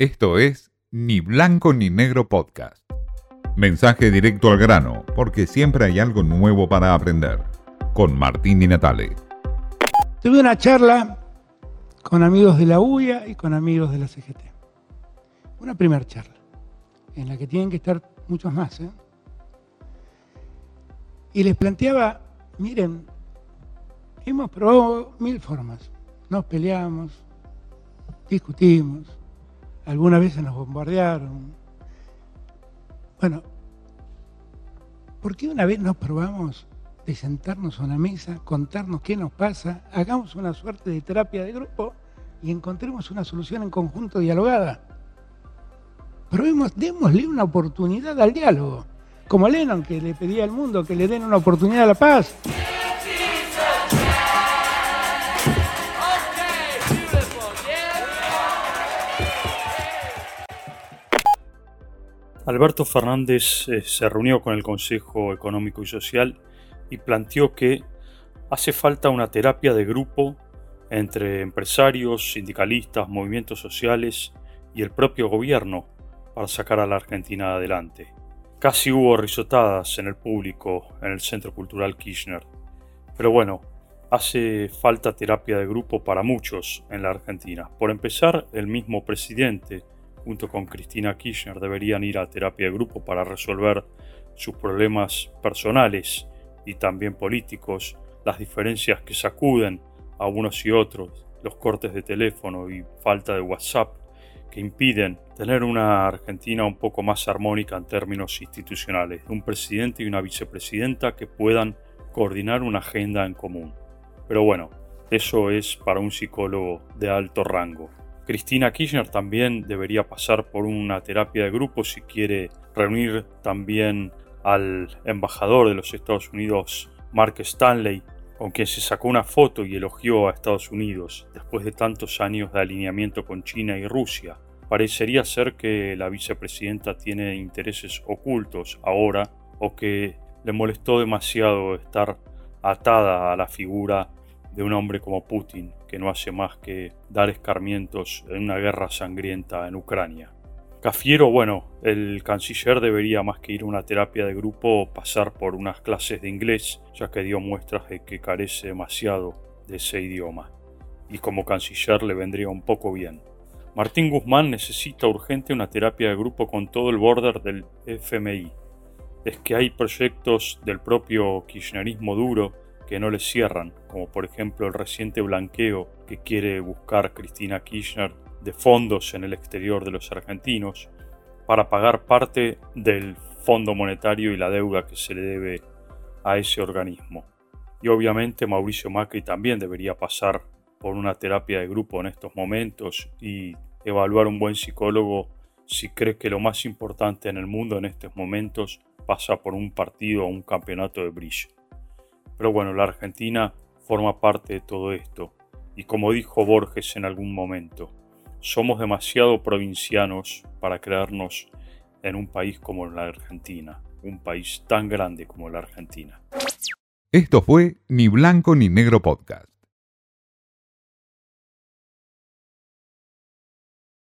Esto es Ni Blanco ni Negro Podcast. Mensaje directo al grano, porque siempre hay algo nuevo para aprender. Con Martín y Natale. Tuve una charla con amigos de la UIA y con amigos de la CGT. Una primera charla, en la que tienen que estar muchos más. ¿eh? Y les planteaba, miren, hemos probado mil formas. Nos peleamos, discutimos, algunas veces nos bombardearon. Bueno, ¿por qué una vez nos probamos de sentarnos a una mesa, contarnos qué nos pasa, hagamos una suerte de terapia de grupo y encontremos una solución en conjunto dialogada? Probemos, démosle una oportunidad al diálogo, como Lennon que le pedía al mundo que le den una oportunidad a la paz. Alberto Fernández eh, se reunió con el Consejo Económico y Social y planteó que hace falta una terapia de grupo entre empresarios, sindicalistas, movimientos sociales y el propio gobierno para sacar a la Argentina adelante. Casi hubo risotadas en el público en el Centro Cultural Kirchner. Pero bueno, hace falta terapia de grupo para muchos en la Argentina. Por empezar, el mismo presidente junto con Cristina Kirchner, deberían ir a terapia de grupo para resolver sus problemas personales y también políticos, las diferencias que sacuden a unos y otros, los cortes de teléfono y falta de WhatsApp que impiden tener una Argentina un poco más armónica en términos institucionales, un presidente y una vicepresidenta que puedan coordinar una agenda en común. Pero bueno, eso es para un psicólogo de alto rango. Cristina Kirchner también debería pasar por una terapia de grupo si quiere reunir también al embajador de los Estados Unidos, Mark Stanley, con quien se sacó una foto y elogió a Estados Unidos después de tantos años de alineamiento con China y Rusia. Parecería ser que la vicepresidenta tiene intereses ocultos ahora o que le molestó demasiado estar atada a la figura de un hombre como Putin, que no hace más que dar escarmientos en una guerra sangrienta en Ucrania. Cafiero, bueno, el canciller debería más que ir a una terapia de grupo pasar por unas clases de inglés, ya que dio muestras de que carece demasiado de ese idioma. Y como canciller le vendría un poco bien. Martín Guzmán necesita urgente una terapia de grupo con todo el border del FMI. Es que hay proyectos del propio kirchnerismo duro que no le cierran, como por ejemplo el reciente blanqueo que quiere buscar Cristina Kirchner de fondos en el exterior de los argentinos para pagar parte del Fondo Monetario y la deuda que se le debe a ese organismo. Y obviamente Mauricio Macri también debería pasar por una terapia de grupo en estos momentos y evaluar un buen psicólogo si cree que lo más importante en el mundo en estos momentos pasa por un partido o un campeonato de brillo. Pero bueno, la Argentina forma parte de todo esto. Y como dijo Borges en algún momento, somos demasiado provincianos para creernos en un país como la Argentina, un país tan grande como la Argentina. Esto fue Ni Blanco ni Negro Podcast.